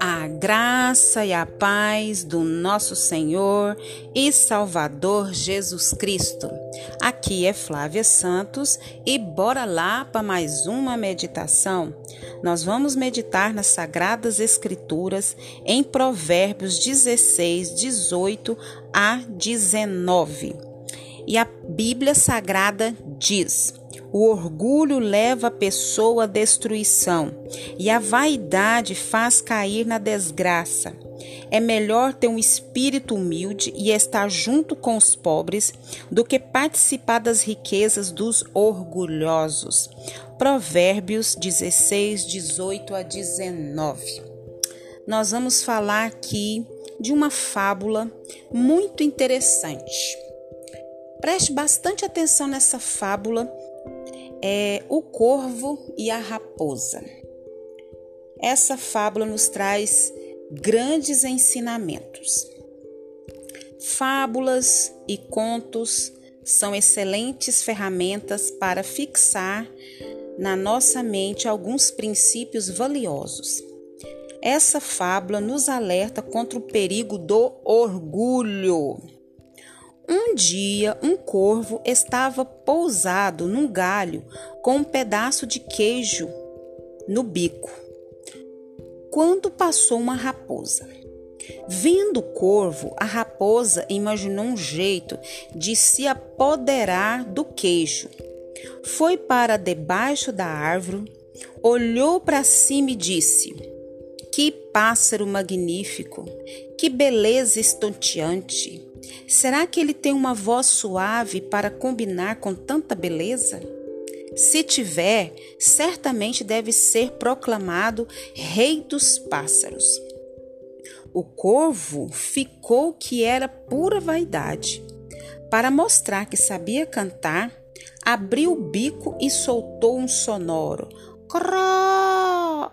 A graça e a paz do nosso Senhor e Salvador Jesus Cristo. Aqui é Flávia Santos e bora lá para mais uma meditação. Nós vamos meditar nas Sagradas Escrituras em Provérbios 16, 18 a 19. E a Bíblia Sagrada diz: o orgulho leva a pessoa à destruição e a vaidade faz cair na desgraça. É melhor ter um espírito humilde e estar junto com os pobres do que participar das riquezas dos orgulhosos. Provérbios 16, 18 a 19. Nós vamos falar aqui de uma fábula muito interessante. Preste bastante atenção nessa fábula é O Corvo e a Raposa. Essa fábula nos traz grandes ensinamentos. Fábulas e contos são excelentes ferramentas para fixar na nossa mente alguns princípios valiosos. Essa fábula nos alerta contra o perigo do orgulho um dia, um corvo estava pousado num galho com um pedaço de queijo no bico. Quando passou uma raposa. Vendo o corvo, a raposa imaginou um jeito de se apoderar do queijo. Foi para debaixo da árvore, olhou para cima e disse: Que pássaro magnífico! Que beleza estonteante! Será que ele tem uma voz suave para combinar com tanta beleza? Se tiver, certamente deve ser proclamado Rei dos Pássaros. O corvo ficou que era pura vaidade. Para mostrar que sabia cantar, abriu o bico e soltou um sonoro cró.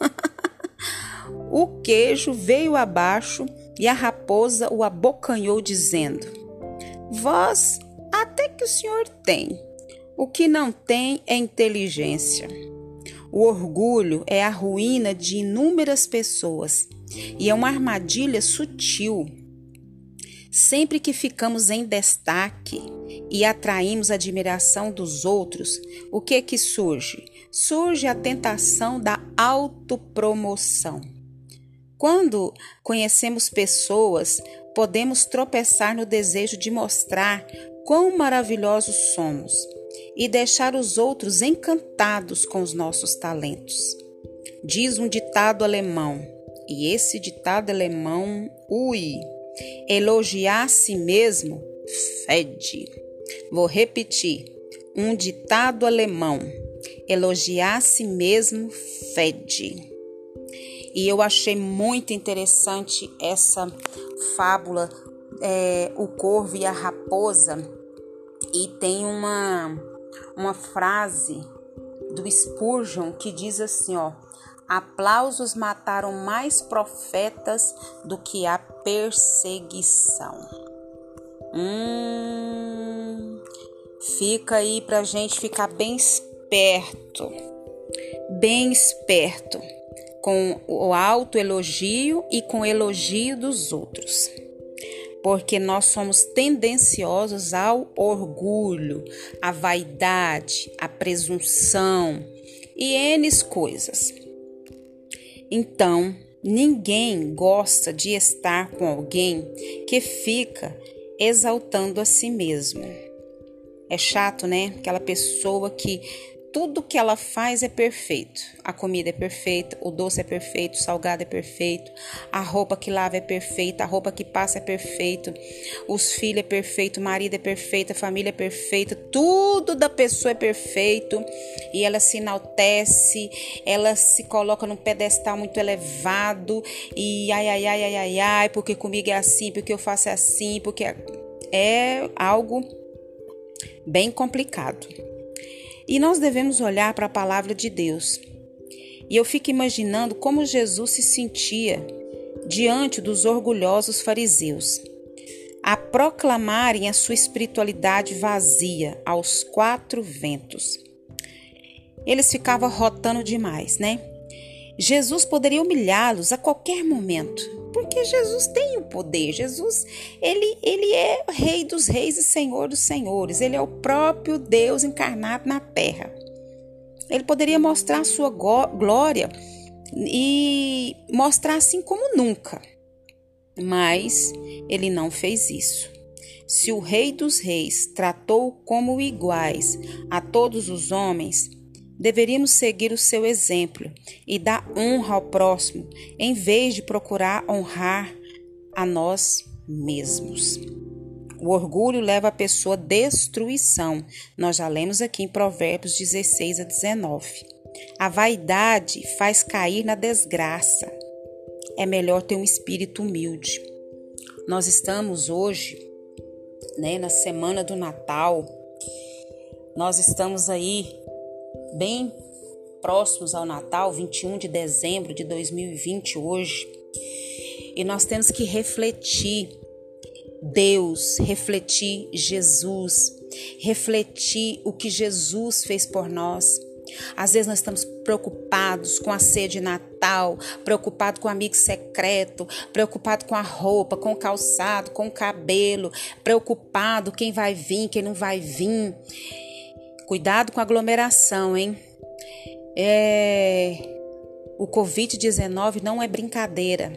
o queijo veio abaixo e a raposa o abocanhou, dizendo: Voz até que o senhor tem, o que não tem é inteligência. O orgulho é a ruína de inúmeras pessoas e é uma armadilha sutil. Sempre que ficamos em destaque e atraímos a admiração dos outros, o que é que surge? Surge a tentação da autopromoção. Quando conhecemos pessoas, podemos tropeçar no desejo de mostrar quão maravilhosos somos e deixar os outros encantados com os nossos talentos. Diz um ditado alemão, e esse ditado alemão, ui, elogiar a si mesmo fede. Vou repetir, um ditado alemão, elogiar a si mesmo fede. E eu achei muito interessante essa fábula, é, O Corvo e a Raposa. E tem uma, uma frase do Spurgeon que diz assim, ó. Aplausos mataram mais profetas do que a perseguição. Hum, fica aí pra gente ficar bem esperto. Bem esperto com o autoelogio e com o elogio dos outros. Porque nós somos tendenciosos ao orgulho, à vaidade, à presunção e N coisas. Então, ninguém gosta de estar com alguém que fica exaltando a si mesmo. É chato, né? Aquela pessoa que tudo que ela faz é perfeito. A comida é perfeita, o doce é perfeito, o salgado é perfeito, a roupa que lava é perfeita, a roupa que passa é perfeito, os filhos é perfeito, o marido é perfeito, a família é perfeita, tudo da pessoa é perfeito e ela se enaltece, ela se coloca num pedestal muito elevado e ai ai ai ai ai ai, porque comigo é assim, porque eu faço assim, porque é, é algo bem complicado. E nós devemos olhar para a palavra de Deus. E eu fico imaginando como Jesus se sentia diante dos orgulhosos fariseus, a proclamarem a sua espiritualidade vazia aos quatro ventos. eles ficavam rotando demais, né? Jesus poderia humilhá-los a qualquer momento, porque Jesus tem o poder. Jesus, ele, ele é rei dos reis e senhor dos senhores. Ele é o próprio Deus encarnado na terra. Ele poderia mostrar sua glória e mostrar assim como nunca. Mas ele não fez isso. Se o Rei dos Reis tratou como iguais a todos os homens, deveríamos seguir o seu exemplo e dar honra ao próximo, em vez de procurar honrar a nós mesmos. O orgulho leva a pessoa à destruição. Nós já lemos aqui em Provérbios 16 a 19. A vaidade faz cair na desgraça. É melhor ter um espírito humilde. Nós estamos hoje, né, na semana do Natal. Nós estamos aí bem próximos ao Natal, 21 de dezembro de 2020 hoje. E nós temos que refletir Deus, refletir Jesus, refletir o que Jesus fez por nós. Às vezes nós estamos preocupados com a ceia de Natal, preocupado com o amigo secreto, preocupado com a roupa, com o calçado, com o cabelo, preocupado quem vai vir, quem não vai vir. Cuidado com a aglomeração, hein? É... O Covid-19 não é brincadeira.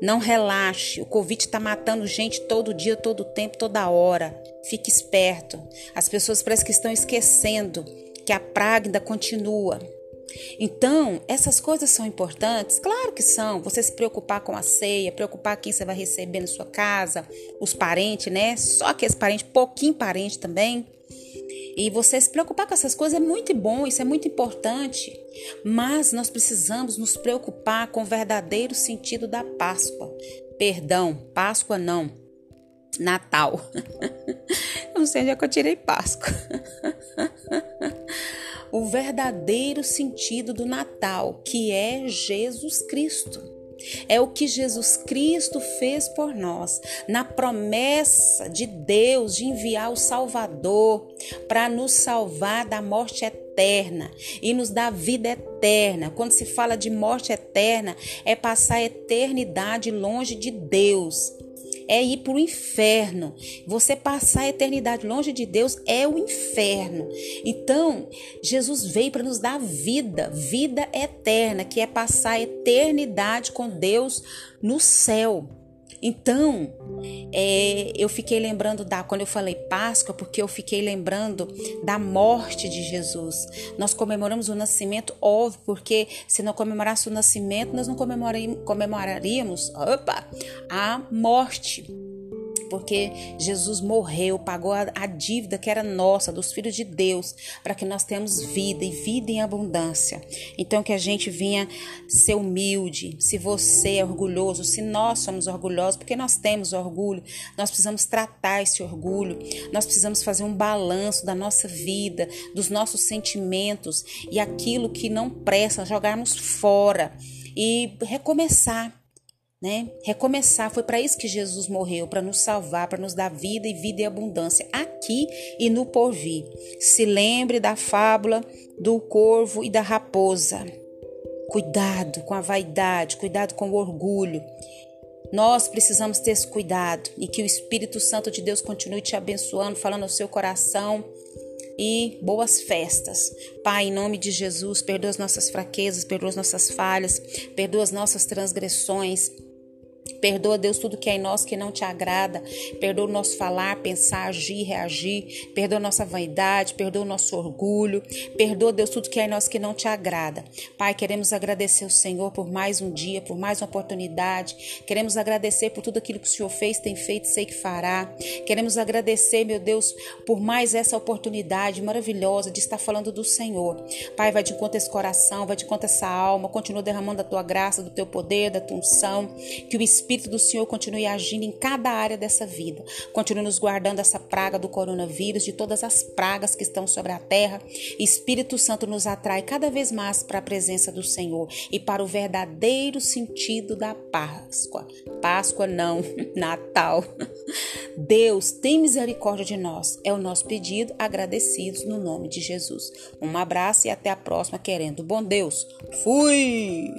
Não relaxe. O Covid está matando gente todo dia, todo tempo, toda hora. Fique esperto. As pessoas parecem que estão esquecendo que a praga ainda continua. Então, essas coisas são importantes? Claro que são. Você se preocupar com a ceia, preocupar quem você vai receber na sua casa, os parentes, né? Só aqueles parentes, pouquinho parente também. E você se preocupar com essas coisas é muito bom, isso é muito importante. Mas nós precisamos nos preocupar com o verdadeiro sentido da Páscoa. Perdão, Páscoa não. Natal. não sei onde é que eu tirei Páscoa. o verdadeiro sentido do Natal, que é Jesus Cristo. É o que Jesus Cristo fez por nós, na promessa de Deus de enviar o Salvador para nos salvar da morte eterna e nos dar vida eterna. Quando se fala de morte eterna, é passar a eternidade longe de Deus é ir para o inferno. Você passar a eternidade longe de Deus é o inferno. Então, Jesus veio para nos dar vida, vida eterna, que é passar a eternidade com Deus no céu. Então, é, eu fiquei lembrando da quando eu falei Páscoa, porque eu fiquei lembrando da morte de Jesus. Nós comemoramos o nascimento, óbvio, porque se não comemorasse o nascimento, nós não comemoraríamos opa, a morte porque Jesus morreu, pagou a, a dívida que era nossa, dos filhos de Deus, para que nós tenhamos vida e vida em abundância. Então, que a gente vinha ser humilde. Se você é orgulhoso, se nós somos orgulhosos, porque nós temos orgulho, nós precisamos tratar esse orgulho, nós precisamos fazer um balanço da nossa vida, dos nossos sentimentos e aquilo que não presta, jogarmos fora e recomeçar né? Recomeçar, foi para isso que Jesus morreu, para nos salvar, para nos dar vida e vida e abundância aqui e no porvir. Se lembre da fábula do corvo e da raposa. Cuidado com a vaidade, cuidado com o orgulho. Nós precisamos ter esse cuidado e que o Espírito Santo de Deus continue te abençoando, falando ao seu coração e boas festas. Pai, em nome de Jesus, perdoa as nossas fraquezas, perdoa as nossas falhas, perdoa as nossas transgressões. Perdoa, Deus, tudo que é em nós que não te agrada. Perdoa o nosso falar, pensar, agir, reagir. Perdoa a nossa vaidade, perdoa o nosso orgulho. Perdoa, Deus, tudo que é em nós que não te agrada. Pai, queremos agradecer ao Senhor por mais um dia, por mais uma oportunidade. Queremos agradecer por tudo aquilo que o Senhor fez, tem feito, sei que fará. Queremos agradecer, meu Deus, por mais essa oportunidade maravilhosa de estar falando do Senhor. Pai, vai de conta esse coração, vai de conta essa alma. Continua derramando a tua graça, do teu poder, da tua unção. Que o Espírito Espírito do Senhor continue agindo em cada área dessa vida. Continue nos guardando essa praga do coronavírus, de todas as pragas que estão sobre a terra. Espírito Santo nos atrai cada vez mais para a presença do Senhor e para o verdadeiro sentido da Páscoa. Páscoa não, Natal. Deus tem misericórdia de nós. É o nosso pedido, agradecidos no nome de Jesus. Um abraço e até a próxima, querendo bom Deus. Fui!